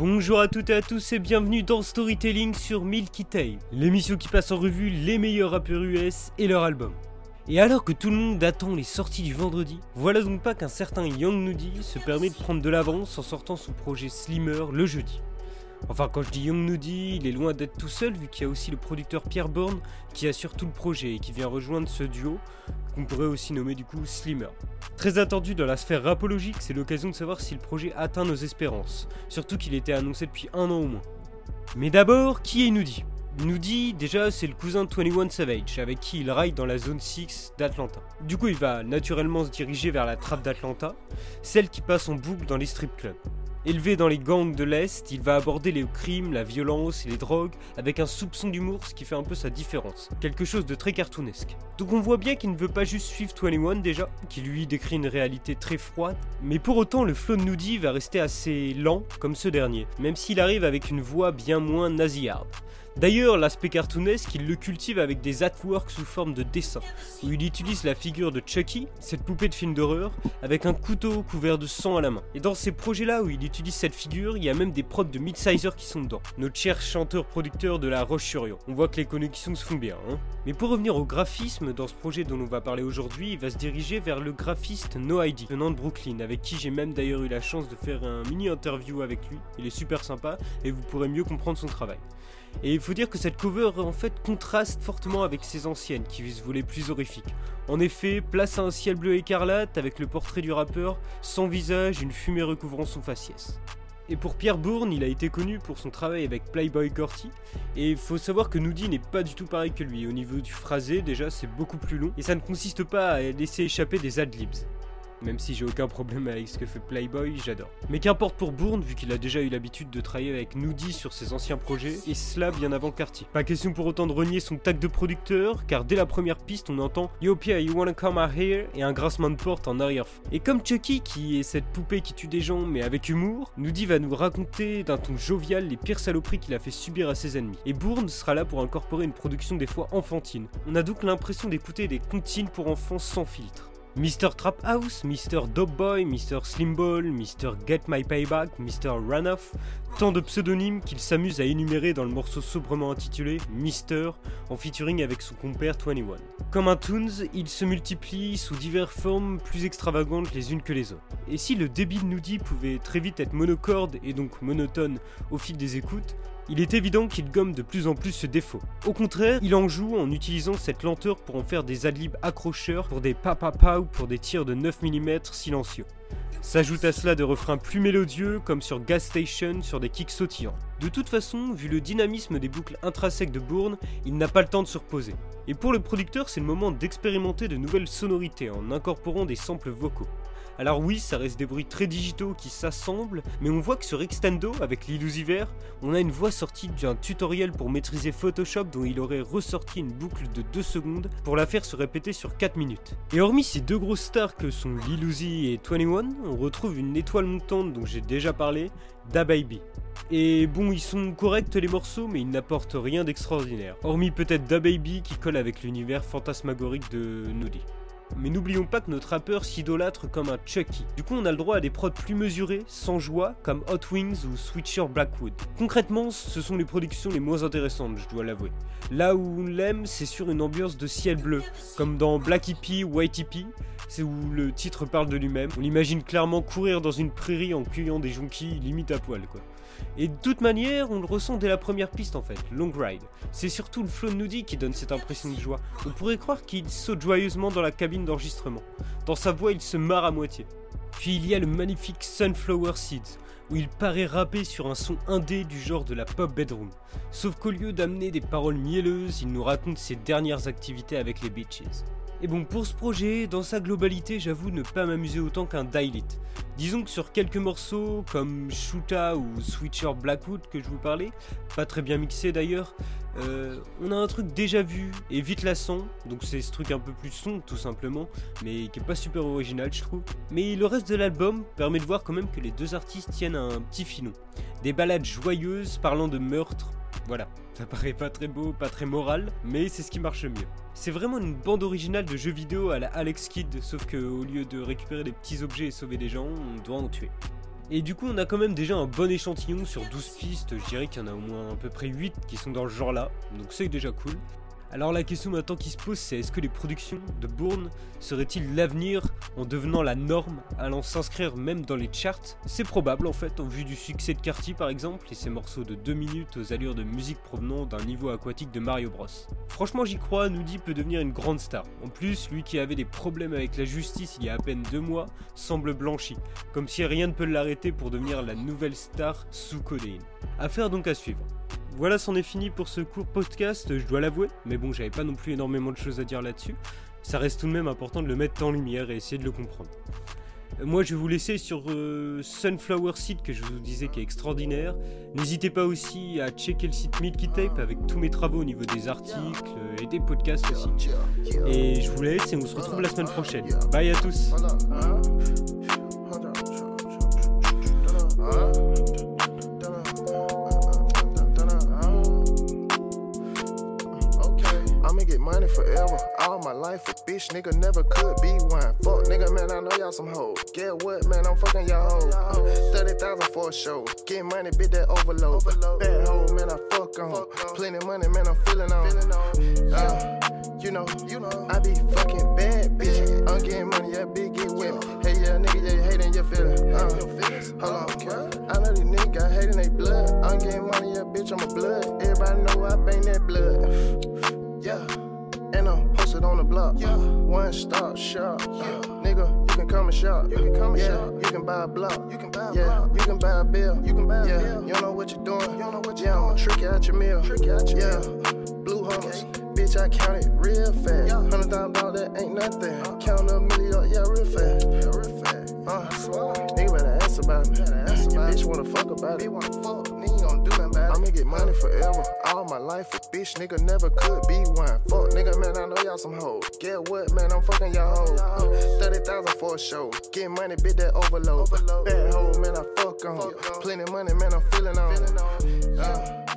Bonjour à toutes et à tous et bienvenue dans Storytelling sur Milky Tape, l'émission qui passe en revue les meilleurs rappeurs US et leurs albums. Et alors que tout le monde attend les sorties du vendredi, voilà donc pas qu'un certain Young Nudie se permet de prendre de l'avance en sortant son projet Slimmer le jeudi. Enfin, quand je dis Young Nudie, il est loin d'être tout seul vu qu'il y a aussi le producteur Pierre Bourne qui assure tout le projet et qui vient rejoindre ce duo, qu'on pourrait aussi nommer du coup Slimmer. Très attendu dans la sphère rapologique, c'est l'occasion de savoir si le projet atteint nos espérances, surtout qu'il était annoncé depuis un an au moins. Mais d'abord, qui est Nudie Nudie, déjà, c'est le cousin de 21 Savage, avec qui il ride dans la zone 6 d'Atlanta. Du coup, il va naturellement se diriger vers la trappe d'Atlanta, celle qui passe en boucle dans les strip clubs. Élevé dans les gangs de l'Est, il va aborder les crimes, la violence et les drogues avec un soupçon d'humour, ce qui fait un peu sa différence. Quelque chose de très cartoonesque. Donc on voit bien qu'il ne veut pas juste suivre 21 déjà, qui lui décrit une réalité très froide, mais pour autant le flow de Nudie va rester assez lent comme ce dernier, même s'il arrive avec une voix bien moins nasillarde. D'ailleurs, l'aspect cartoonesque, il le cultive avec des artworks sous forme de dessins, où il utilise la figure de Chucky, cette poupée de film d'horreur, avec un couteau couvert de sang à la main. Et dans ces projets-là où il utilise cette figure, il y a même des prods de Midsizer qui sont dedans. Notre cher chanteur-producteur de La Roche-sur-Yon. On voit que les connexions se font bien, hein. Mais pour revenir au graphisme, dans ce projet dont on va parler aujourd'hui, il va se diriger vers le graphiste No ID, venant de Brooklyn, avec qui j'ai même d'ailleurs eu la chance de faire un mini-interview avec lui. Il est super sympa et vous pourrez mieux comprendre son travail. Et il faut dire que cette cover en fait contraste fortement avec ses anciennes qui se voulaient plus horrifiques. En effet, place à un ciel bleu écarlate avec le portrait du rappeur, sans visage, une fumée recouvrant son faciès. Et pour Pierre Bourne, il a été connu pour son travail avec Playboy Corty. Et il faut savoir que Noody n'est pas du tout pareil que lui. Au niveau du phrasé, déjà, c'est beaucoup plus long. Et ça ne consiste pas à laisser échapper des adlibs. Même si j'ai aucun problème avec ce que fait Playboy, j'adore. Mais qu'importe pour Bourne, vu qu'il a déjà eu l'habitude de travailler avec Noody sur ses anciens projets, et cela bien avant Cartier. Pas question pour autant de renier son tag de producteur, car dès la première piste, on entend Yo Pia, you wanna come out here? et un grincement de porte en arrière. Et comme Chucky, qui est cette poupée qui tue des gens mais avec humour, Noody va nous raconter d'un ton jovial les pires saloperies qu'il a fait subir à ses ennemis. Et Bourne sera là pour incorporer une production des fois enfantine. On a donc l'impression d'écouter des comptines pour enfants sans filtre. Mr. Trap House, Mr. Dope Boy, Mr. Slimball, Mr. Get My Payback, Mr. Runoff, tant de pseudonymes qu'il s'amuse à énumérer dans le morceau sobrement intitulé Mister, en featuring avec son compère 21. Comme un Toons, il se multiplie sous diverses formes plus extravagantes les unes que les autres. Et si le débit de Nudie pouvait très vite être monocorde et donc monotone au fil des écoutes, il est évident qu'il gomme de plus en plus ce défaut. Au contraire, il en joue en utilisant cette lenteur pour en faire des adlibs accrocheurs, pour des pa ou pour des tirs de 9 mm silencieux. S'ajoute à cela des refrains plus mélodieux, comme sur Gas Station, sur des kicks sautillants. De toute façon, vu le dynamisme des boucles intrinsèques de Bourne, il n'a pas le temps de se reposer. Et pour le producteur, c'est le moment d'expérimenter de nouvelles sonorités en incorporant des samples vocaux. Alors oui, ça reste des bruits très digitaux qui s'assemblent, mais on voit que sur Extendo, avec l'Illusiver, on a une voix sortie d'un tutoriel pour maîtriser Photoshop dont il aurait ressorti une boucle de 2 secondes pour la faire se répéter sur 4 minutes. Et hormis ces deux grosses stars que sont Lil et 21, on retrouve une étoile montante dont j'ai déjà parlé, Da Baby. Et bon, ils sont corrects les morceaux, mais ils n'apportent rien d'extraordinaire. Hormis peut-être Da Baby qui colle avec l'univers fantasmagorique de Nudie. Mais n'oublions pas que notre rappeur s'idolâtre comme un Chucky. Du coup, on a le droit à des prods plus mesurés, sans joie, comme Hot Wings ou Switcher Blackwood. Concrètement, ce sont les productions les moins intéressantes, je dois l'avouer. Là où on l'aime, c'est sur une ambiance de ciel bleu, comme dans Black Hippie ou White Hippie, c'est où le titre parle de lui-même. On l'imagine clairement courir dans une prairie en cueillant des jonquilles limite à poil, quoi. Et de toute manière, on le ressent dès la première piste en fait, Long Ride. C'est surtout le flow de Nudie qui donne cette impression de joie. On pourrait croire qu'il saute joyeusement dans la cabine d'enregistrement. Dans sa voix, il se marre à moitié. Puis il y a le magnifique Sunflower Seeds, où il paraît rapper sur un son indé du genre de la pop bedroom. Sauf qu'au lieu d'amener des paroles mielleuses, il nous raconte ses dernières activités avec les bitches. Et bon, pour ce projet, dans sa globalité, j'avoue ne pas m'amuser autant qu'un Dailit. Disons que sur quelques morceaux, comme Shoota ou Switcher Blackwood que je vous parlais, pas très bien mixé d'ailleurs, euh, on a un truc déjà vu et vite lassant, donc c'est ce truc un peu plus son tout simplement, mais qui est pas super original je trouve. Mais le reste de l'album permet de voir quand même que les deux artistes tiennent un petit filon. Des ballades joyeuses parlant de meurtre, voilà, ça paraît pas très beau, pas très moral, mais c'est ce qui marche mieux. C'est vraiment une bande originale de jeux vidéo à la Alex Kidd, sauf que au lieu de récupérer des petits objets et sauver des gens, on doit en tuer. Et du coup, on a quand même déjà un bon échantillon sur 12 pistes. Je dirais qu'il y en a au moins à peu près 8 qui sont dans le genre là. Donc c'est déjà cool. Alors la question maintenant qui se pose, c'est est-ce que les productions de Bourne seraient-ils l'avenir en devenant la norme, allant s'inscrire même dans les charts? C'est probable en fait, en vue du succès de Carty par exemple, et ses morceaux de 2 minutes aux allures de musique provenant d'un niveau aquatique de Mario Bros. Franchement j'y crois, Noody peut devenir une grande star. En plus, lui qui avait des problèmes avec la justice il y a à peine deux mois, semble blanchi, comme si rien ne peut l'arrêter pour devenir la nouvelle star sous codéine. Affaire donc à suivre. Voilà, c'en est fini pour ce court podcast, je dois l'avouer, mais bon, j'avais pas non plus énormément de choses à dire là-dessus. Ça reste tout de même important de le mettre en lumière et essayer de le comprendre. Euh, moi, je vais vous laisser sur euh, Sunflower Seed que je vous disais qui est extraordinaire. N'hésitez pas aussi à checker le site Milky Tape avec tous mes travaux au niveau des articles et des podcasts aussi. Et je vous laisse et on se retrouve la semaine prochaine. Bye à tous. All my life, a bitch nigga never could be one. Fuck nigga, man, I know y'all some hoes. Get what, man, I'm fucking y'all hoes. 30,000 for a show. Get money, bitch, that overload. Bad hoe, man, I fuck on. Plenty money, man, I'm feeling on. Uh, you know, you know, I be fucking bad, bitch. I'm getting money, yeah, big get me. Hey, yeah, nigga, yeah, you hating your feeling. Uh, hold on, I know these niggas hate they blood. I'm getting money, yeah, bitch, I'm a blood. Everybody know posted on the block. Yeah. One stop shop. Yeah. Nigga, you can come and shop. You can come and yeah. shop. You can buy a block. You can buy a yeah. block. You can buy a bill. You can buy a yeah. bill. You don't know what you're doing. You don't know what you're yeah, doing. I'ma trick you out your meal. Trick you out your yeah. meal. Blue hummers. Okay. Bitch, I count it real fast. Yeah. Hundred thousand dollars, that ain't nothing. Uh, Count a million, yeah, real fast. Yeah, real fast. Uh, nigga better ask about me. Better ask about bitch wanna fuck about it. Bitch wanna fuck. Nigga do nothing about. I'ma get money forever. All my life, a bitch nigga never could be one. Fuck nigga, man, y'all some hoes. Get what, man, I'm fucking y'all hoes. 30,000 for a show. Get money, bit that overload. Bad hoe, man, I fuck on. Plenty money, man, I'm feeling on. Feeling on. Uh,